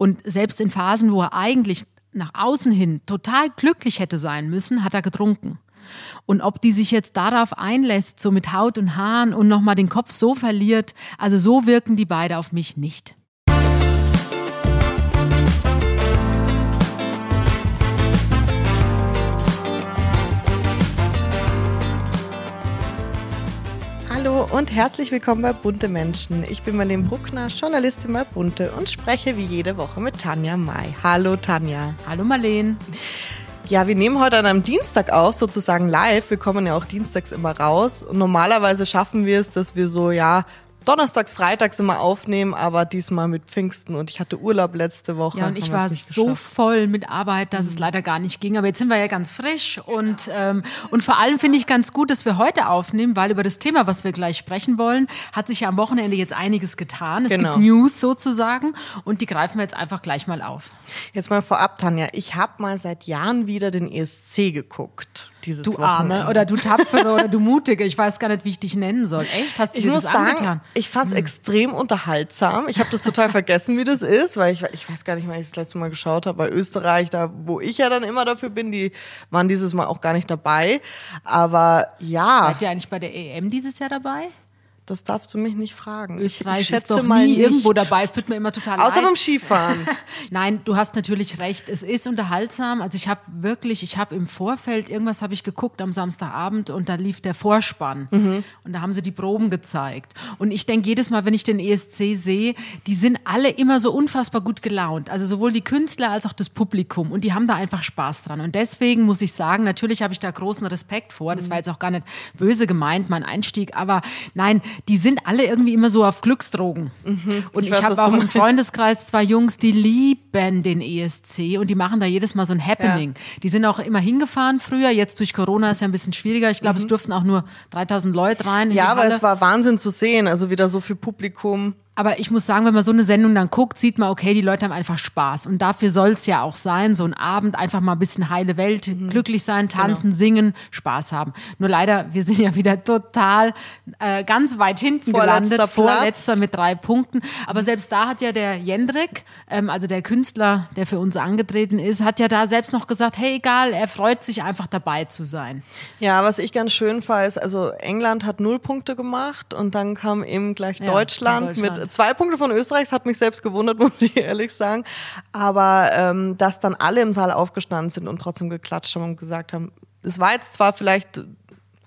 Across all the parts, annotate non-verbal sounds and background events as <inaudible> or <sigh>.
Und selbst in Phasen, wo er eigentlich nach außen hin total glücklich hätte sein müssen, hat er getrunken. Und ob die sich jetzt darauf einlässt, so mit Haut und Haaren und nochmal den Kopf so verliert, also so wirken die beide auf mich nicht. Hallo und herzlich willkommen bei Bunte Menschen. Ich bin Marlene Bruckner, Journalistin bei Bunte und spreche wie jede Woche mit Tanja May. Hallo Tanja. Hallo Marlene. Ja, wir nehmen heute an einem Dienstag auf, sozusagen live. Wir kommen ja auch dienstags immer raus. Und normalerweise schaffen wir es, dass wir so, ja, donnerstags, freitags immer aufnehmen, aber diesmal mit Pfingsten und ich hatte Urlaub letzte Woche. Ja, und ich war so voll mit Arbeit, dass mhm. es leider gar nicht ging. Aber jetzt sind wir ja ganz frisch und, ähm, und vor allem finde ich ganz gut, dass wir heute aufnehmen, weil über das Thema, was wir gleich sprechen wollen, hat sich ja am Wochenende jetzt einiges getan. Es genau. gibt News sozusagen und die greifen wir jetzt einfach gleich mal auf. Jetzt mal vorab, Tanja, ich habe mal seit Jahren wieder den ESC geguckt dieses Du Arme oder du Tapfere oder du Mutige. Ich weiß gar nicht, wie ich dich nennen soll. Echt? Hast du ich dir muss das sagen, angetan? Ich fand es hm. extrem unterhaltsam. Ich habe das total <laughs> vergessen, wie das ist, weil ich, ich weiß gar nicht, wann ich das letzte Mal geschaut habe. Bei Österreich, da wo ich ja dann immer dafür bin, die waren dieses Mal auch gar nicht dabei. Aber ja. Seid ihr eigentlich bei der EM dieses Jahr dabei? Das darfst du mich nicht fragen. Österreich ich ist doch nie nicht. irgendwo dabei. Es tut mir immer total Außer leid. Außer beim Skifahren. <laughs> Nein, du hast natürlich recht. Es ist unterhaltsam. Also ich habe wirklich, ich habe im Vorfeld irgendwas habe ich geguckt am Samstagabend und da lief der Vorspann mhm. und da haben sie die Proben gezeigt. Und ich denke jedes Mal, wenn ich den ESC sehe, die sind alle immer so unfassbar gut gelaunt. Also sowohl die Künstler als auch das Publikum und die haben da einfach Spaß dran. Und deswegen muss ich sagen, natürlich habe ich da großen Respekt vor. Das war jetzt auch gar nicht böse gemeint, mein Einstieg. Aber nein, die sind alle irgendwie immer so auf Glücksdrogen. Mhm. Und ich, ich habe auch im Freundeskreis zwei Jungs, die lieben den ESC und die machen da jedes Mal so ein Happening. Ja. Die sind auch immer hingefahren früher, jetzt durch Corona ist ja ein bisschen schwieriger. Ich glaube, mhm. es durften auch nur 3000 Leute rein. ja, aber es war Wahnsinn zu sehen, also wieder so viel Publikum aber ich muss sagen, wenn man so eine Sendung dann guckt, sieht man, okay, die Leute haben einfach Spaß. Und dafür soll es ja auch sein, so ein Abend, einfach mal ein bisschen heile Welt, mhm. glücklich sein, tanzen, genau. singen, Spaß haben. Nur leider, wir sind ja wieder total äh, ganz weit hinten vorletzter gelandet, Platz. vorletzter mit drei Punkten. Aber selbst da hat ja der Jendrik, ähm, also der Künstler, der für uns angetreten ist, hat ja da selbst noch gesagt, hey, egal, er freut sich einfach dabei zu sein. Ja, was ich ganz schön fand, ist, also England hat null Punkte gemacht und dann kam eben gleich ja, Deutschland, Deutschland mit zwei Punkte von Österreich, das hat mich selbst gewundert, <laughs> muss ich ehrlich sagen. Aber ähm, dass dann alle im Saal aufgestanden sind und trotzdem geklatscht haben und gesagt haben, es war jetzt zwar vielleicht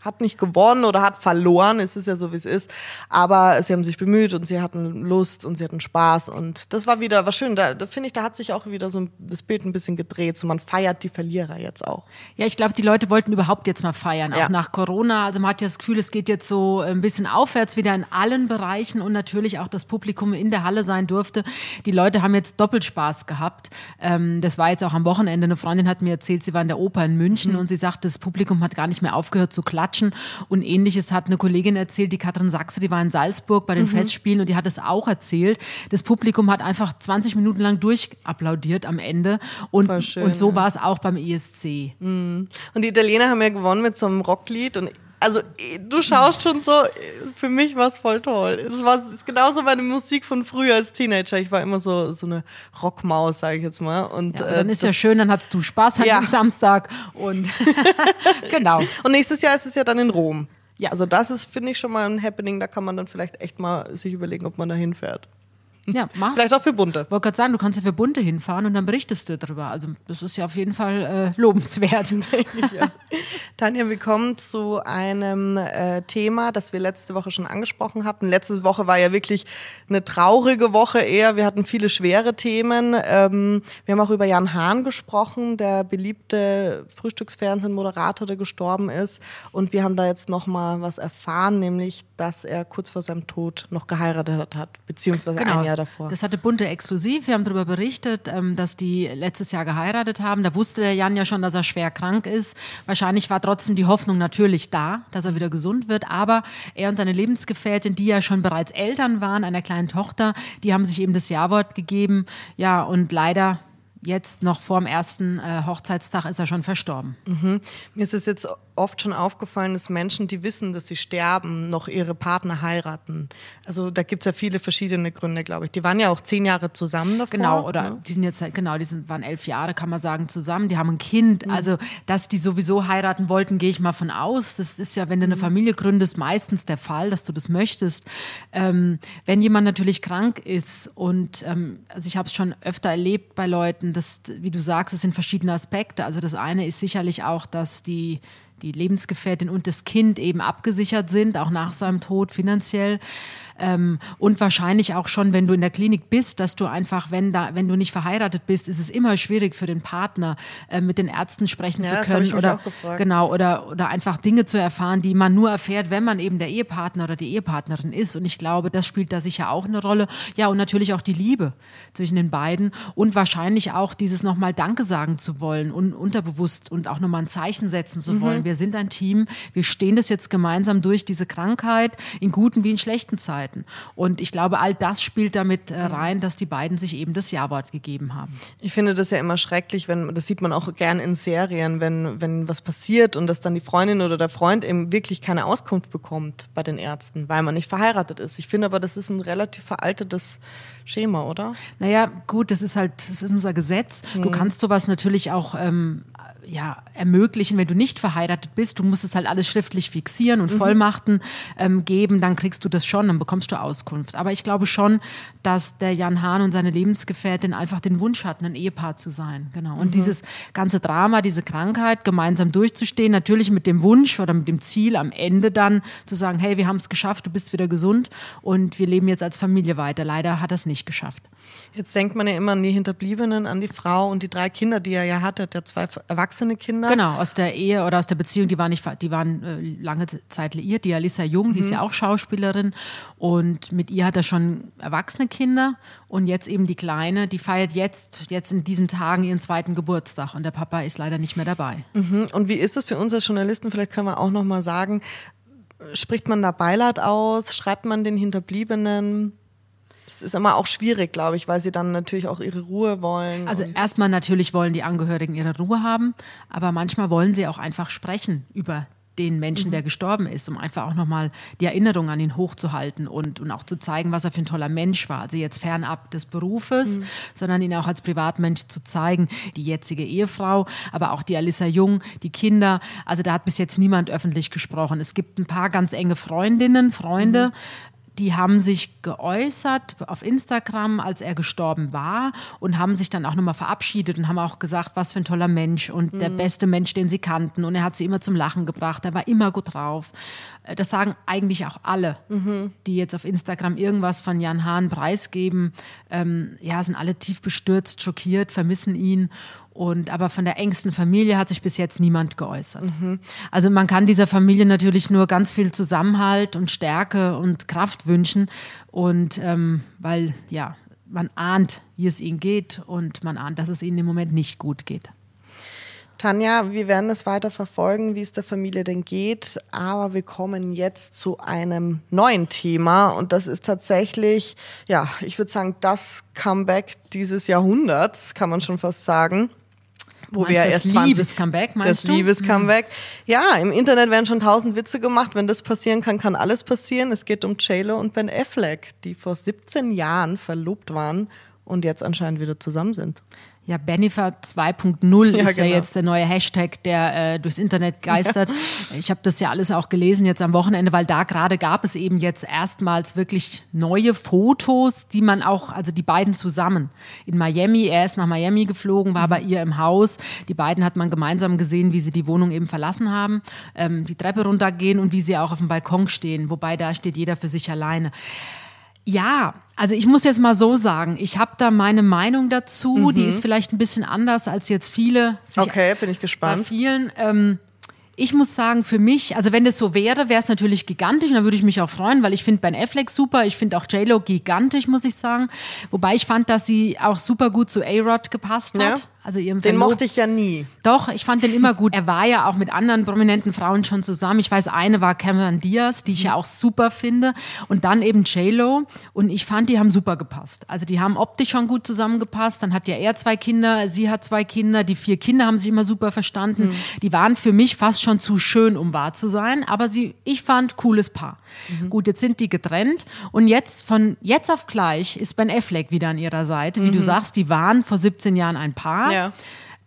hat nicht gewonnen oder hat verloren, es ist ja so, wie es ist. Aber sie haben sich bemüht und sie hatten Lust und sie hatten Spaß. Und das war wieder was schön. Da, da finde ich, da hat sich auch wieder so das Bild ein bisschen gedreht. So man feiert die Verlierer jetzt auch. Ja, ich glaube, die Leute wollten überhaupt jetzt mal feiern, auch ja. nach Corona. Also man hat ja das Gefühl, es geht jetzt so ein bisschen aufwärts wieder in allen Bereichen und natürlich auch das Publikum in der Halle sein durfte. Die Leute haben jetzt doppelt Spaß gehabt. Ähm, das war jetzt auch am Wochenende. Eine Freundin hat mir erzählt, sie war in der Oper in München mhm. und sie sagt, das Publikum hat gar nicht mehr aufgehört zu klatschen klatschen. Und ähnliches hat eine Kollegin erzählt, die Katrin Sachse, die war in Salzburg bei den mhm. Festspielen und die hat es auch erzählt. Das Publikum hat einfach 20 Minuten lang durchapplaudiert am Ende. Und, schön, und so ja. war es auch beim ESC. Mhm. Und die Italiener haben ja gewonnen mit so einem Rocklied und also du schaust schon so, für mich war es voll toll. Es war es ist genauso meine Musik von früher als Teenager. Ich war immer so, so eine Rockmaus, sage ich jetzt mal. Und, ja, dann äh, ist ja schön, dann hast du Spaß an ja. dem Samstag und <laughs> genau. Und nächstes Jahr ist es ja dann in Rom. Ja. Also das ist, finde ich, schon mal ein Happening. Da kann man dann vielleicht echt mal sich überlegen, ob man da hinfährt. Ja, <laughs> machst. Vielleicht auch für Bunte. Ich wollte gerade sagen, du kannst ja für Bunte hinfahren und dann berichtest du darüber. Also das ist ja auf jeden Fall äh, lobenswert. <laughs> ja. Tanja, wir kommen zu einem äh, Thema, das wir letzte Woche schon angesprochen hatten. Letzte Woche war ja wirklich eine traurige Woche eher. Wir hatten viele schwere Themen. Ähm, wir haben auch über Jan Hahn gesprochen, der beliebte Frühstücksfernsehen-Moderator, der gestorben ist. Und wir haben da jetzt noch mal was erfahren, nämlich, dass er kurz vor seinem Tod noch geheiratet hat, beziehungsweise genau. ein Jahr Jahr davor. Das hatte Bunte exklusiv. Wir haben darüber berichtet, ähm, dass die letztes Jahr geheiratet haben. Da wusste der Jan ja schon, dass er schwer krank ist. Wahrscheinlich war trotzdem die Hoffnung natürlich da, dass er wieder gesund wird. Aber er und seine Lebensgefährtin, die ja schon bereits Eltern waren, einer kleinen Tochter, die haben sich eben das Ja-Wort gegeben. Ja, und leider jetzt noch vor dem ersten äh, Hochzeitstag ist er schon verstorben. Mhm. Mir ist es jetzt oft schon aufgefallen, dass Menschen, die wissen, dass sie sterben, noch ihre Partner heiraten. Also da gibt es ja viele verschiedene Gründe, glaube ich. Die waren ja auch zehn Jahre zusammen davor. Genau, oder ne? die sind jetzt, genau, die sind, waren elf Jahre, kann man sagen, zusammen. Die haben ein Kind. Mhm. Also, dass die sowieso heiraten wollten, gehe ich mal von aus. Das ist ja, wenn du eine mhm. Familie gründest, meistens der Fall, dass du das möchtest. Ähm, wenn jemand natürlich krank ist und, ähm, also ich habe es schon öfter erlebt bei Leuten, dass, wie du sagst, es sind verschiedene Aspekte. Also das eine ist sicherlich auch, dass die die Lebensgefährtin und das Kind eben abgesichert sind, auch nach seinem Tod finanziell. Ähm, und wahrscheinlich auch schon, wenn du in der Klinik bist, dass du einfach, wenn da, wenn du nicht verheiratet bist, ist es immer schwierig für den Partner, äh, mit den Ärzten sprechen ja, zu können oder genau oder oder einfach Dinge zu erfahren, die man nur erfährt, wenn man eben der Ehepartner oder die Ehepartnerin ist. Und ich glaube, das spielt da sicher auch eine Rolle. Ja und natürlich auch die Liebe zwischen den beiden und wahrscheinlich auch dieses nochmal Danke sagen zu wollen und unterbewusst und auch nochmal ein Zeichen setzen zu wollen. Mhm. Wir sind ein Team, wir stehen das jetzt gemeinsam durch diese Krankheit in guten wie in schlechten Zeiten. Möglichkeiten. Und ich glaube, all das spielt damit äh, rein, dass die beiden sich eben das Ja-Wort gegeben haben. Ich finde das ja immer schrecklich, wenn, das sieht man auch gern in Serien, wenn, wenn was passiert und dass dann die Freundin oder der Freund eben wirklich keine Auskunft bekommt bei den Ärzten, weil man nicht verheiratet ist. Ich finde aber, das ist ein relativ veraltetes Schema, oder? Naja, gut, das ist halt, das ist unser Gesetz. Mhm. Du kannst sowas natürlich auch ähm, ja, ermöglichen, wenn du nicht verheiratet bist. Du musst es halt alles schriftlich fixieren und mhm. Vollmachten ähm, geben, dann kriegst du das schon, dann bekommst du Auskunft. Aber ich glaube schon, dass der Jan Hahn und seine Lebensgefährtin einfach den Wunsch hatten, ein Ehepaar zu sein. Genau. Und mhm. dieses ganze Drama, diese Krankheit gemeinsam durchzustehen, natürlich mit dem Wunsch oder mit dem Ziel am Ende dann zu sagen, hey, wir haben es geschafft, du bist wieder gesund und wir leben jetzt als Familie weiter. Leider hat er es nicht geschafft. Jetzt denkt man ja immer an die Hinterbliebenen, an die Frau und die drei Kinder, die er ja hatte, der zwei erwachsene Kinder. Genau, aus der Ehe oder aus der Beziehung, die waren, nicht, die waren äh, lange Zeit liiert. Die Alissa Jung, mhm. die ist ja mhm. auch Schauspielerin und mit ihr hat er schon erwachsene Kinder und jetzt eben die Kleine, die feiert jetzt, jetzt in diesen Tagen ihren zweiten Geburtstag und der Papa ist leider nicht mehr dabei. Mhm. Und wie ist das für uns als Journalisten? Vielleicht können wir auch noch mal sagen, spricht man da Beileid aus? Schreibt man den Hinterbliebenen? Das ist immer auch schwierig, glaube ich, weil sie dann natürlich auch ihre Ruhe wollen. Also erstmal natürlich wollen die Angehörigen ihre Ruhe haben, aber manchmal wollen sie auch einfach sprechen über den Menschen, mhm. der gestorben ist, um einfach auch nochmal die Erinnerung an ihn hochzuhalten und, und auch zu zeigen, was er für ein toller Mensch war. Also jetzt fernab des Berufes, mhm. sondern ihn auch als Privatmensch zu zeigen. Die jetzige Ehefrau, aber auch die Alissa Jung, die Kinder. Also da hat bis jetzt niemand öffentlich gesprochen. Es gibt ein paar ganz enge Freundinnen, Freunde, mhm die haben sich geäußert auf Instagram, als er gestorben war und haben sich dann auch nochmal verabschiedet und haben auch gesagt, was für ein toller Mensch und mhm. der beste Mensch, den sie kannten. Und er hat sie immer zum Lachen gebracht, er war immer gut drauf. Äh, das sagen eigentlich auch alle, mhm. die jetzt auf Instagram irgendwas von Jan Hahn preisgeben. Ähm, ja, sind alle tief bestürzt, schockiert, vermissen ihn. Und aber von der engsten Familie hat sich bis jetzt niemand geäußert. Mhm. Also man kann dieser Familie natürlich nur ganz viel Zusammenhalt und Stärke und Kraft wünschen. Und ähm, weil ja, man ahnt, wie es ihnen geht und man ahnt, dass es ihnen im Moment nicht gut geht. Tanja, wir werden es weiter verfolgen, wie es der Familie denn geht. Aber wir kommen jetzt zu einem neuen Thema. Und das ist tatsächlich, ja, ich würde sagen, das Comeback dieses Jahrhunderts, kann man schon fast sagen wo wir erst 20, Liebes-Comeback, meinst das du? Das Liebes-Comeback. Mhm. Ja, im Internet werden schon tausend Witze gemacht. Wenn das passieren kann, kann alles passieren. Es geht um JLo und Ben Affleck, die vor 17 Jahren verlobt waren und jetzt anscheinend wieder zusammen sind. Ja, Bennifer 2.0 ja, ist genau. ja jetzt der neue Hashtag, der äh, durchs Internet geistert. Ja. Ich habe das ja alles auch gelesen jetzt am Wochenende, weil da gerade gab es eben jetzt erstmals wirklich neue Fotos, die man auch, also die beiden zusammen in Miami. Er ist nach Miami geflogen, war bei ihr im Haus. Die beiden hat man gemeinsam gesehen, wie sie die Wohnung eben verlassen haben, ähm, die Treppe runtergehen und wie sie auch auf dem Balkon stehen. Wobei da steht jeder für sich alleine. Ja, also ich muss jetzt mal so sagen, ich habe da meine Meinung dazu, mhm. die ist vielleicht ein bisschen anders als jetzt viele. okay, bin ich gespannt. Bei vielen. Ähm, ich muss sagen, für mich, also wenn das so wäre, wäre es natürlich gigantisch und da würde ich mich auch freuen, weil ich finde Ben Affleck super, ich finde auch J-Lo gigantisch, muss ich sagen. Wobei ich fand, dass sie auch super gut zu A-Rod gepasst hat. Ja. Also ihrem Den Verlob mochte ich ja nie. Doch, ich fand den immer gut. Er war ja auch mit anderen prominenten Frauen schon zusammen. Ich weiß, eine war Cameron Diaz, die ich ja auch super finde. Und dann eben J-Lo. Und ich fand, die haben super gepasst. Also die haben optisch schon gut zusammengepasst. Dann hat ja er zwei Kinder, sie hat zwei Kinder. Die vier Kinder haben sich immer super verstanden. Mhm. Die waren für mich fast schon zu schön, um wahr zu sein. Aber sie, ich fand, cooles Paar. Mhm. Gut, jetzt sind die getrennt. Und jetzt, von jetzt auf gleich, ist Ben Affleck wieder an ihrer Seite. Wie mhm. du sagst, die waren vor 17 Jahren ein Paar. Ja.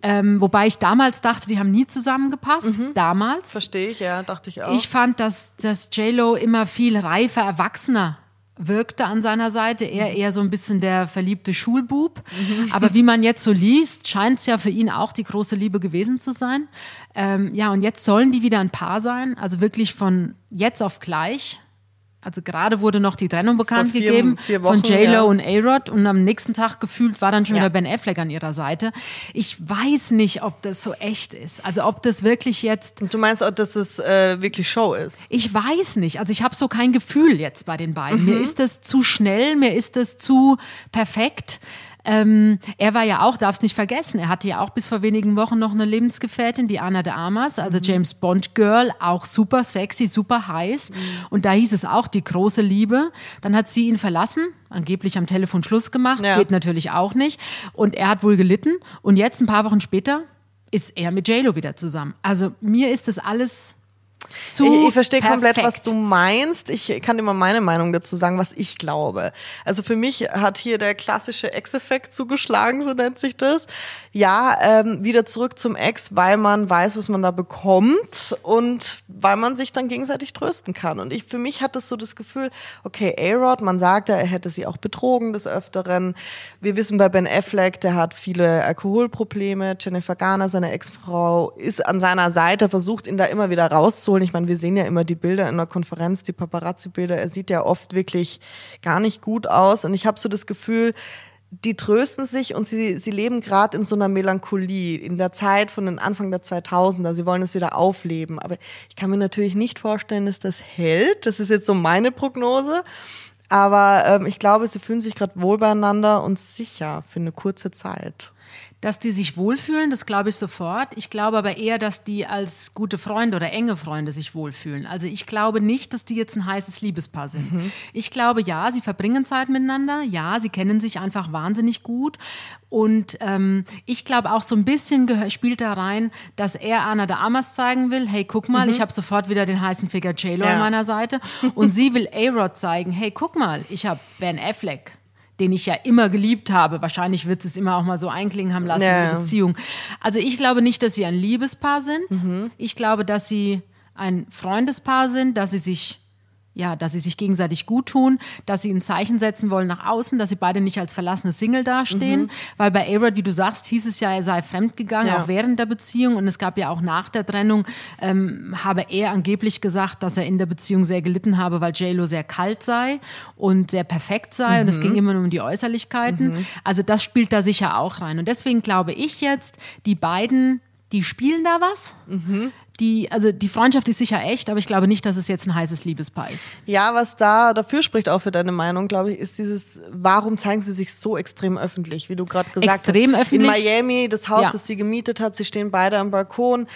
Ähm, wobei ich damals dachte, die haben nie zusammengepasst. Mhm. Damals. Verstehe ich, ja, dachte ich auch. Ich fand, dass, dass J-Lo immer viel reifer, erwachsener wirkte an seiner Seite. Er mhm. eher so ein bisschen der verliebte Schulbub. Mhm. Aber wie man jetzt so liest, scheint es ja für ihn auch die große Liebe gewesen zu sein. Ähm, ja, und jetzt sollen die wieder ein Paar sein. Also wirklich von jetzt auf gleich. Also gerade wurde noch die Trennung bekannt vier, gegeben vier Wochen, von J-Lo ja. und A-Rod und am nächsten Tag gefühlt war dann schon ja. wieder Ben Affleck an ihrer Seite. Ich weiß nicht, ob das so echt ist. Also ob das wirklich jetzt... Und du meinst auch, dass es äh, wirklich Show ist? Ich weiß nicht. Also ich habe so kein Gefühl jetzt bei den beiden. Mhm. Mir ist das zu schnell, mir ist das zu perfekt. Ähm, er war ja auch, darf es nicht vergessen, er hatte ja auch bis vor wenigen Wochen noch eine Lebensgefährtin, die Anna de Armas, also mhm. James Bond Girl, auch super sexy, super heiß. Mhm. Und da hieß es auch die große Liebe. Dann hat sie ihn verlassen, angeblich am Telefon Schluss gemacht, ja. geht natürlich auch nicht. Und er hat wohl gelitten. Und jetzt, ein paar Wochen später, ist er mit JLo wieder zusammen. Also mir ist das alles zu ich, ich verstehe komplett, was du meinst. Ich kann dir mal meine Meinung dazu sagen, was ich glaube. Also für mich hat hier der klassische Ex-Effekt zugeschlagen, so nennt sich das. Ja, ähm, wieder zurück zum Ex, weil man weiß, was man da bekommt und weil man sich dann gegenseitig trösten kann. Und ich, für mich hat das so das Gefühl, okay, A-Rod, man sagt ja, er hätte sie auch betrogen des Öfteren. Wir wissen bei Ben Affleck, der hat viele Alkoholprobleme. Jennifer Garner, seine Ex-Frau, ist an seiner Seite, versucht ihn da immer wieder rauszuholen. Ich meine, wir sehen ja immer die Bilder in der Konferenz, die Paparazzi-Bilder. Er sieht ja oft wirklich gar nicht gut aus. Und ich habe so das Gefühl, die trösten sich und sie, sie leben gerade in so einer Melancholie, in der Zeit von den Anfang der 2000er. Sie wollen es wieder aufleben. Aber ich kann mir natürlich nicht vorstellen, dass das hält. Das ist jetzt so meine Prognose. Aber ähm, ich glaube, sie fühlen sich gerade wohl beieinander und sicher für eine kurze Zeit. Dass die sich wohlfühlen, das glaube ich sofort. Ich glaube aber eher, dass die als gute Freunde oder enge Freunde sich wohlfühlen. Also ich glaube nicht, dass die jetzt ein heißes Liebespaar sind. Mhm. Ich glaube, ja, sie verbringen Zeit miteinander. Ja, sie kennen sich einfach wahnsinnig gut. Und ähm, ich glaube auch so ein bisschen spielt da rein, dass er Anna de Amas zeigen will, hey, guck mal, mhm. ich habe sofort wieder den heißen Figur J-Lo ja. an meiner Seite. Und sie will A-Rod zeigen, hey, guck mal, ich habe Ben Affleck den ich ja immer geliebt habe. Wahrscheinlich wird es immer auch mal so einklingen haben lassen ja. in der Beziehung. Also ich glaube nicht, dass sie ein Liebespaar sind. Mhm. Ich glaube, dass sie ein Freundespaar sind, dass sie sich ja, dass sie sich gegenseitig gut tun, dass sie ein Zeichen setzen wollen nach außen, dass sie beide nicht als verlassene Single dastehen. Mhm. Weil bei A-Rod, wie du sagst, hieß es ja, er sei fremdgegangen, ja. auch während der Beziehung. Und es gab ja auch nach der Trennung, ähm, habe er angeblich gesagt, dass er in der Beziehung sehr gelitten habe, weil J-Lo sehr kalt sei und sehr perfekt sei. Mhm. Und es mhm. ging immer nur um die Äußerlichkeiten. Mhm. Also das spielt da sicher auch rein. Und deswegen glaube ich jetzt, die beiden die spielen da was. Mhm die, also die Freundschaft ist sicher echt, aber ich glaube nicht, dass es jetzt ein heißes Liebespaar ist. Ja, was da dafür spricht auch für deine Meinung, glaube ich, ist dieses, warum zeigen sie sich so extrem öffentlich, wie du gerade gesagt extrem hast. Extrem öffentlich. In Miami, das Haus, ja. das sie gemietet hat, sie stehen beide am Balkon.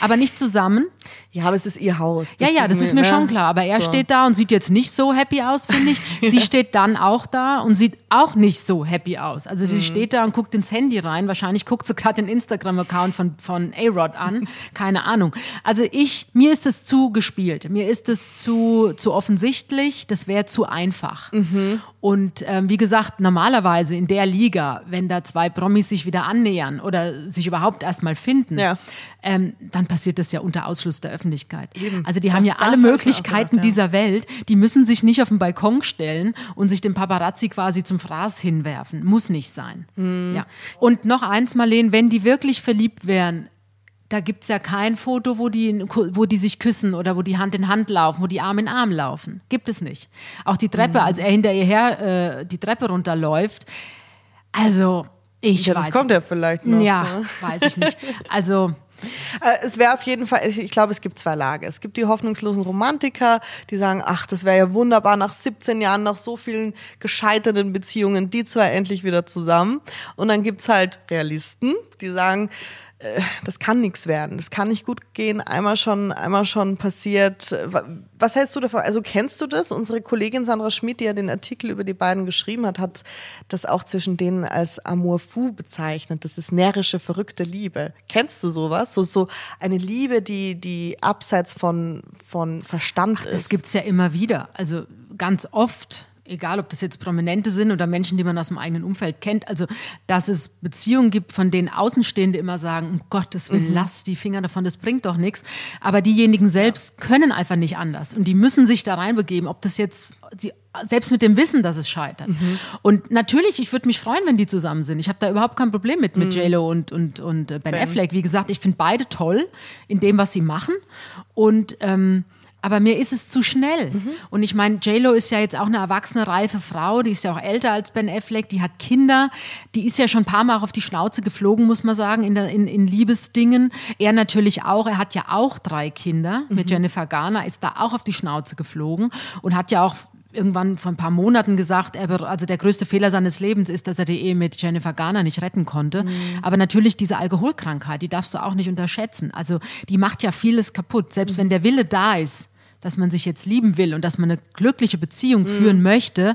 Aber nicht zusammen. Ja, aber es ist ihr Haus. Ja, ja, das ist mir ne? schon klar. Aber er so. steht da und sieht jetzt nicht so happy aus, finde ich. <laughs> Sie steht dann auch da und sieht auch nicht so happy aus. Also sie mhm. steht da und guckt ins Handy rein. Wahrscheinlich guckt sie gerade den Instagram-Account von, von A-Rod an. <laughs> Keine Ahnung. Also ich, mir ist es zu gespielt. Mir ist es zu, zu offensichtlich. Das wäre zu einfach. Mhm. Und ähm, wie gesagt, normalerweise in der Liga, wenn da zwei Promis sich wieder annähern oder sich überhaupt erstmal finden, ja. ähm, dann passiert das ja unter Ausschluss der Öffentlichkeit. Eben. Also die das, haben ja alle Möglichkeiten gedacht, ja. dieser Welt. Die müssen sich nicht auf den Balkon stellen und sich dem Paparazzi quasi zum Fraß hinwerfen. Muss nicht sein. Mhm. Ja. Und noch eins, Marlene, wenn die wirklich verliebt wären, da gibt es ja kein Foto, wo die, wo die sich küssen oder wo die Hand in Hand laufen, wo die Arm in Arm laufen. Gibt es nicht. Auch die Treppe, mhm. als er hinter ihr her äh, die Treppe runterläuft. Also, ich ja, weiß. Das kommt ja vielleicht noch. Ja, ne? weiß ich nicht. Also. <laughs> Äh, es wäre auf jeden Fall, ich, glaube, es gibt zwei Lager. Es gibt die hoffnungslosen Romantiker, die sagen, ach, das wäre ja wunderbar, nach 17 Jahren, nach so vielen gescheiterten Beziehungen, die zwei endlich wieder zusammen. Und dann gibt's halt Realisten, die sagen, das kann nichts werden, das kann nicht gut gehen, einmal schon, einmal schon passiert. Was hältst du davon? Also kennst du das? Unsere Kollegin Sandra Schmidt, die ja den Artikel über die beiden geschrieben hat, hat das auch zwischen denen als Amour fou bezeichnet. Das ist närrische, verrückte Liebe. Kennst du sowas? So, so eine Liebe, die, die abseits von, von Verstand Ach, ist. Das gibt's ja immer wieder. Also ganz oft egal ob das jetzt Prominente sind oder Menschen, die man aus dem eigenen Umfeld kennt, also dass es Beziehungen gibt, von denen Außenstehende immer sagen, um Gottes Willen, mhm. lass die Finger davon, das bringt doch nichts. Aber diejenigen selbst ja. können einfach nicht anders und die müssen sich da reinbegeben, ob das jetzt, die, selbst mit dem Wissen, dass es scheitert. Mhm. Und natürlich, ich würde mich freuen, wenn die zusammen sind. Ich habe da überhaupt kein Problem mit, mit mhm. JLo und, und, und ben, ben Affleck. Wie gesagt, ich finde beide toll in dem, was sie machen. Und ähm, aber mir ist es zu schnell. Mhm. Und ich meine, JLo ist ja jetzt auch eine erwachsene, reife Frau, die ist ja auch älter als Ben Affleck, die hat Kinder, die ist ja schon ein paar Mal auch auf die Schnauze geflogen, muss man sagen, in, der, in, in Liebesdingen. Er natürlich auch, er hat ja auch drei Kinder mhm. mit Jennifer Garner, ist da auch auf die Schnauze geflogen und hat ja auch irgendwann vor ein paar Monaten gesagt, er, also der größte Fehler seines Lebens ist, dass er die Ehe mit Jennifer Garner nicht retten konnte. Mhm. Aber natürlich diese Alkoholkrankheit, die darfst du auch nicht unterschätzen. Also die macht ja vieles kaputt. Selbst mhm. wenn der Wille da ist, dass man sich jetzt lieben will und dass man eine glückliche Beziehung mhm. führen möchte,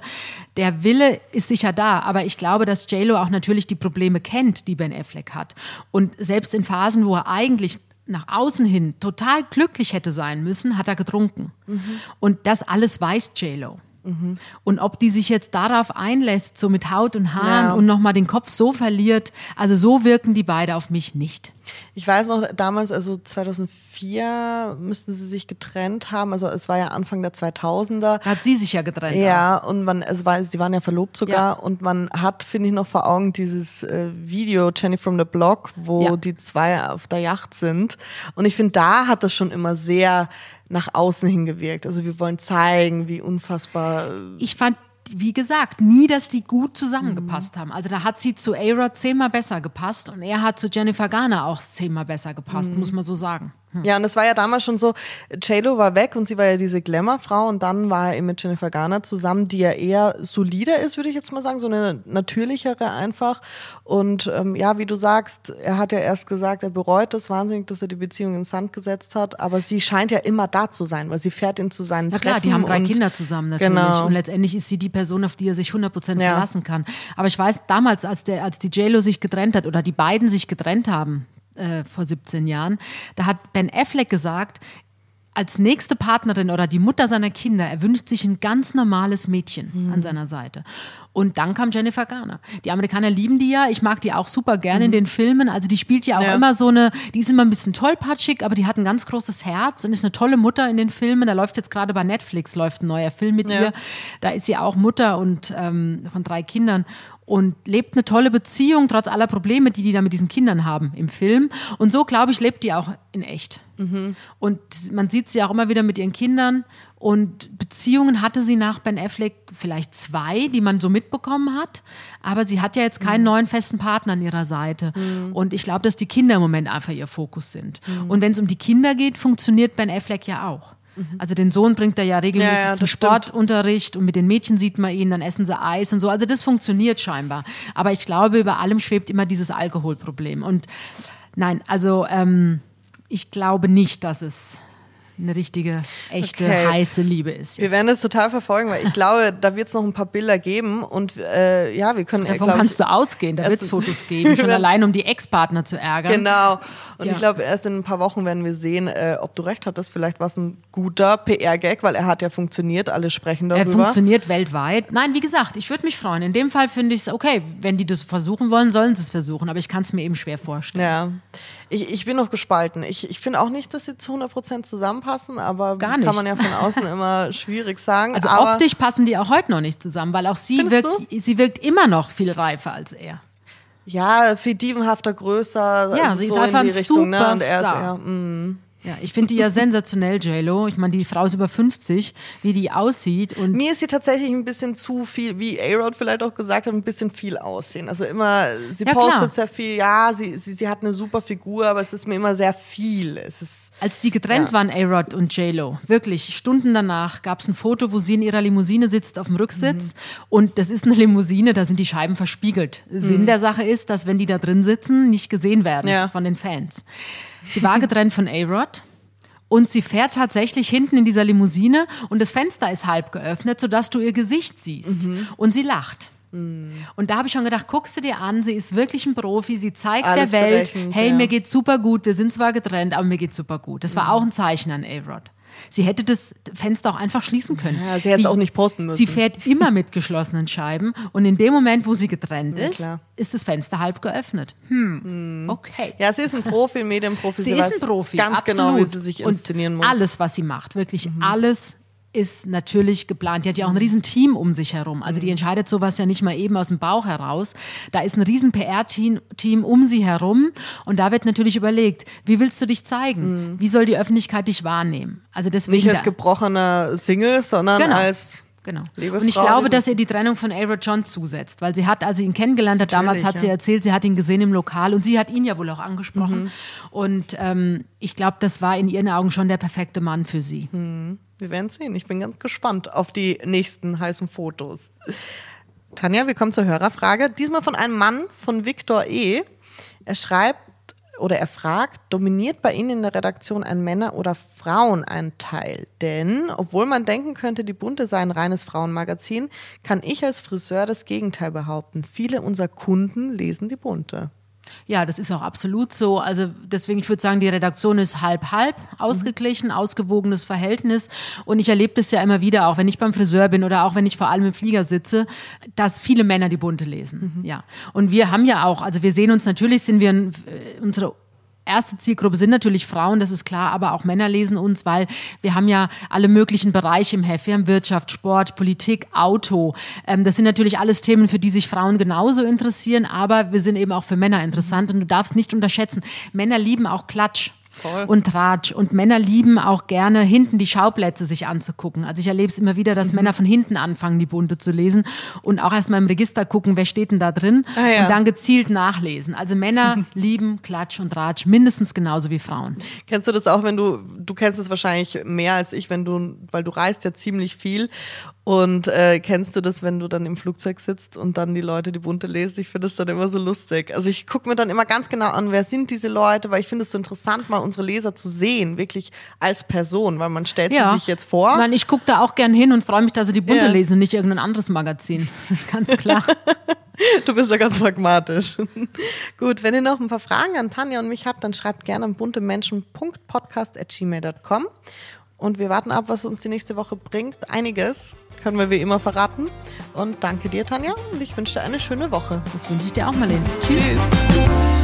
der Wille ist sicher da. Aber ich glaube, dass JLo auch natürlich die Probleme kennt, die Ben Affleck hat. Und selbst in Phasen, wo er eigentlich nach außen hin total glücklich hätte sein müssen, hat er getrunken. Mhm. Und das alles weiß JLo. Mhm. Und ob die sich jetzt darauf einlässt, so mit Haut und Haaren ja. und nochmal den Kopf so verliert, also so wirken die beide auf mich nicht. Ich weiß noch, damals, also 2004 müssten sie sich getrennt haben, also es war ja Anfang der 2000er. Da hat sie sich ja getrennt. Ja, auch. und man, es war, sie waren ja verlobt sogar ja. und man hat, finde ich, noch vor Augen dieses äh, Video Jenny from the Block, wo ja. die zwei auf der Yacht sind. Und ich finde, da hat das schon immer sehr nach außen hin gewirkt. Also wir wollen zeigen, wie unfassbar. Äh, ich fand wie gesagt, nie, dass die gut zusammengepasst mhm. haben. Also da hat sie zu A-Rod zehnmal besser gepasst und er hat zu Jennifer Garner auch zehnmal besser gepasst, mhm. muss man so sagen. Ja, und das war ja damals schon so, JLo war weg und sie war ja diese Glamour-Frau und dann war er eben mit Jennifer Garner zusammen, die ja eher solider ist, würde ich jetzt mal sagen, so eine natürlichere einfach. Und ähm, ja, wie du sagst, er hat ja erst gesagt, er bereut es wahnsinnig, dass er die Beziehung ins Sand gesetzt hat, aber sie scheint ja immer da zu sein, weil sie fährt ihn zu seinen Ja klar, Treffen die haben drei Kinder zusammen natürlich genau. und letztendlich ist sie die Person, auf die er sich 100% ja. verlassen kann. Aber ich weiß, damals, als, der, als die JLo sich getrennt hat oder die beiden sich getrennt haben, äh, vor 17 Jahren. Da hat Ben Affleck gesagt, als nächste Partnerin oder die Mutter seiner Kinder, er wünscht sich ein ganz normales Mädchen mhm. an seiner Seite. Und dann kam Jennifer Garner. Die Amerikaner lieben die ja. Ich mag die auch super gerne mhm. in den Filmen. Also die spielt ja auch ja. immer so eine, die ist immer ein bisschen tollpatschig, aber die hat ein ganz großes Herz und ist eine tolle Mutter in den Filmen. Da läuft jetzt gerade bei Netflix läuft ein neuer Film mit ja. ihr. Da ist sie auch Mutter und ähm, von drei Kindern und lebt eine tolle Beziehung, trotz aller Probleme, die die da mit diesen Kindern haben im Film. Und so, glaube ich, lebt die auch in echt. Mhm. Und man sieht sie auch immer wieder mit ihren Kindern. Und Beziehungen hatte sie nach Ben Affleck vielleicht zwei, die man so mitbekommen hat. Aber sie hat ja jetzt keinen mhm. neuen festen Partner an ihrer Seite. Mhm. Und ich glaube, dass die Kinder im Moment einfach ihr Fokus sind. Mhm. Und wenn es um die Kinder geht, funktioniert Ben Affleck ja auch. Mhm. Also den Sohn bringt er ja regelmäßig ja, ja, zum Sportunterricht stimmt. und mit den Mädchen sieht man ihn, dann essen sie Eis und so. Also das funktioniert scheinbar. Aber ich glaube, über allem schwebt immer dieses Alkoholproblem. Und nein, also ähm, ich glaube nicht, dass es eine richtige, echte, okay. heiße Liebe ist. Jetzt. Wir werden es total verfolgen, weil ich glaube, da wird es noch ein paar Bilder geben und äh, ja, wir können. Davon kannst du ausgehen, da wird es Fotos <laughs> geben, schon allein um die Ex-Partner zu ärgern. Genau. Und ja. ich glaube, erst in ein paar Wochen werden wir sehen, äh, ob du recht hattest. Vielleicht war es ein guter PR-Gag, weil er hat ja funktioniert, alle sprechen darüber. Er funktioniert weltweit. Nein, wie gesagt, ich würde mich freuen. In dem Fall finde ich es okay, wenn die das versuchen wollen, sollen sie es versuchen, aber ich kann es mir eben schwer vorstellen. Ja. Ich, ich bin noch gespalten. Ich, ich finde auch nicht, dass sie zu 100% zusammenpassen, aber Gar das kann man ja von außen immer <laughs> schwierig sagen. Also aber optisch passen die auch heute noch nicht zusammen, weil auch sie wirkt, sie wirkt immer noch viel reifer als er. Ja, viel dievenhafter, größer. Ja, also sie so ist einfach in die Richtung, ne? Und er ist eher, mm. Ja, ich finde die ja sensationell, JLo. Ich meine, die Frau ist über 50, wie die aussieht. Und Mir ist sie tatsächlich ein bisschen zu viel, wie A-Rod vielleicht auch gesagt hat, ein bisschen viel aussehen. Also immer, sie ja, postet klar. sehr viel, ja, sie, sie, sie hat eine super Figur, aber es ist mir immer sehr viel. Es ist, Als die getrennt ja. waren, A-Rod und JLo, wirklich, Stunden danach gab es ein Foto, wo sie in ihrer Limousine sitzt auf dem Rücksitz. Mhm. Und das ist eine Limousine, da sind die Scheiben verspiegelt. Mhm. Sinn der Sache ist, dass wenn die da drin sitzen, nicht gesehen werden ja. von den Fans. Sie war getrennt von A-Rod. Und sie fährt tatsächlich hinten in dieser Limousine und das Fenster ist halb geöffnet, sodass du ihr Gesicht siehst. Mhm. Und sie lacht. Mhm. Und da habe ich schon gedacht, guckst du dir an, sie ist wirklich ein Profi, sie zeigt Alles der Welt, hey, ja. mir geht super gut, wir sind zwar getrennt, aber mir geht super gut. Das war mhm. auch ein Zeichen an A-Rod. Sie hätte das Fenster auch einfach schließen können. Ja, sie hätte es auch nicht posten müssen. Sie fährt immer mit geschlossenen Scheiben und in dem Moment, wo sie getrennt ja, ist, ist das Fenster halb geöffnet. Hm. hm. Okay. Ja, sie ist ein Profi, Medienprofi. Sie, sie ist ein Profi. Ganz absolut. genau, wie sie sich inszenieren und muss. Alles, was sie macht, wirklich mhm. alles ist natürlich geplant. Die hat ja auch ein riesen Team um sich herum. Also die mhm. entscheidet sowas ja nicht mal eben aus dem Bauch heraus. Da ist ein riesen PR-Team um sie herum und da wird natürlich überlegt, wie willst du dich zeigen? Mhm. Wie soll die Öffentlichkeit dich wahrnehmen? Also deswegen nicht als gebrochener Single, sondern genau. als Genau. Liebe und ich Frau, glaube, dass ihr die Trennung von Ava John zusetzt, weil sie hat, als sie ihn kennengelernt hat, damals hat sie erzählt, sie hat ihn gesehen im Lokal und sie hat ihn ja wohl auch angesprochen. Mhm. Und ähm, ich glaube, das war in ihren Augen schon der perfekte Mann für sie. Mhm. Wir werden sehen. Ich bin ganz gespannt auf die nächsten heißen Fotos. Tanja, wir kommen zur Hörerfrage. Diesmal von einem Mann von Viktor E. Er schreibt oder er fragt, dominiert bei Ihnen in der Redaktion ein Männer- oder Frauenanteil? Denn, obwohl man denken könnte, die Bunte sei ein reines Frauenmagazin, kann ich als Friseur das Gegenteil behaupten. Viele unserer Kunden lesen die Bunte. Ja, das ist auch absolut so. Also deswegen, ich würde sagen, die Redaktion ist halb-halb ausgeglichen, mhm. ausgewogenes Verhältnis. Und ich erlebe das ja immer wieder, auch wenn ich beim Friseur bin oder auch wenn ich vor allem im Flieger sitze, dass viele Männer die Bunte lesen. Mhm. Ja. Und wir haben ja auch, also wir sehen uns natürlich, sind wir, äh, unsere erste Zielgruppe sind natürlich Frauen, das ist klar, aber auch Männer lesen uns, weil wir haben ja alle möglichen Bereiche im Heft. Wir haben Wirtschaft, Sport, Politik, Auto. Ähm, das sind natürlich alles Themen, für die sich Frauen genauso interessieren, aber wir sind eben auch für Männer interessant und du darfst nicht unterschätzen, Männer lieben auch Klatsch. Voll. und Tratsch. Und Männer lieben auch gerne, hinten die Schauplätze sich anzugucken. Also ich erlebe es immer wieder, dass mhm. Männer von hinten anfangen, die Bunte zu lesen und auch erstmal im Register gucken, wer steht denn da drin ah, ja. und dann gezielt nachlesen. Also Männer <laughs> lieben Klatsch und Tratsch mindestens genauso wie Frauen. Kennst du das auch, wenn du, du kennst es wahrscheinlich mehr als ich, wenn du, weil du reist ja ziemlich viel und äh, kennst du das, wenn du dann im Flugzeug sitzt und dann die Leute die Bunte lesen? Ich finde das dann immer so lustig. Also ich gucke mir dann immer ganz genau an, wer sind diese Leute, weil ich finde es so interessant, mal unsere Leser zu sehen, wirklich als Person, weil man stellt ja. sie sich jetzt vor. Nein, ich gucke da auch gern hin und freue mich, dass sie die Bunte ja. lesen, nicht irgendein anderes Magazin. <laughs> ganz klar. <laughs> Du bist ja ganz pragmatisch. <laughs> Gut, wenn ihr noch ein paar Fragen an Tanja und mich habt, dann schreibt gerne an buntemenschen.podcast.gmail.com und wir warten ab, was uns die nächste Woche bringt. Einiges können wir wie immer verraten. Und danke dir, Tanja. Und ich wünsche dir eine schöne Woche. Das wünsche ich dir auch, Marlene. Tschüss. Tschüss.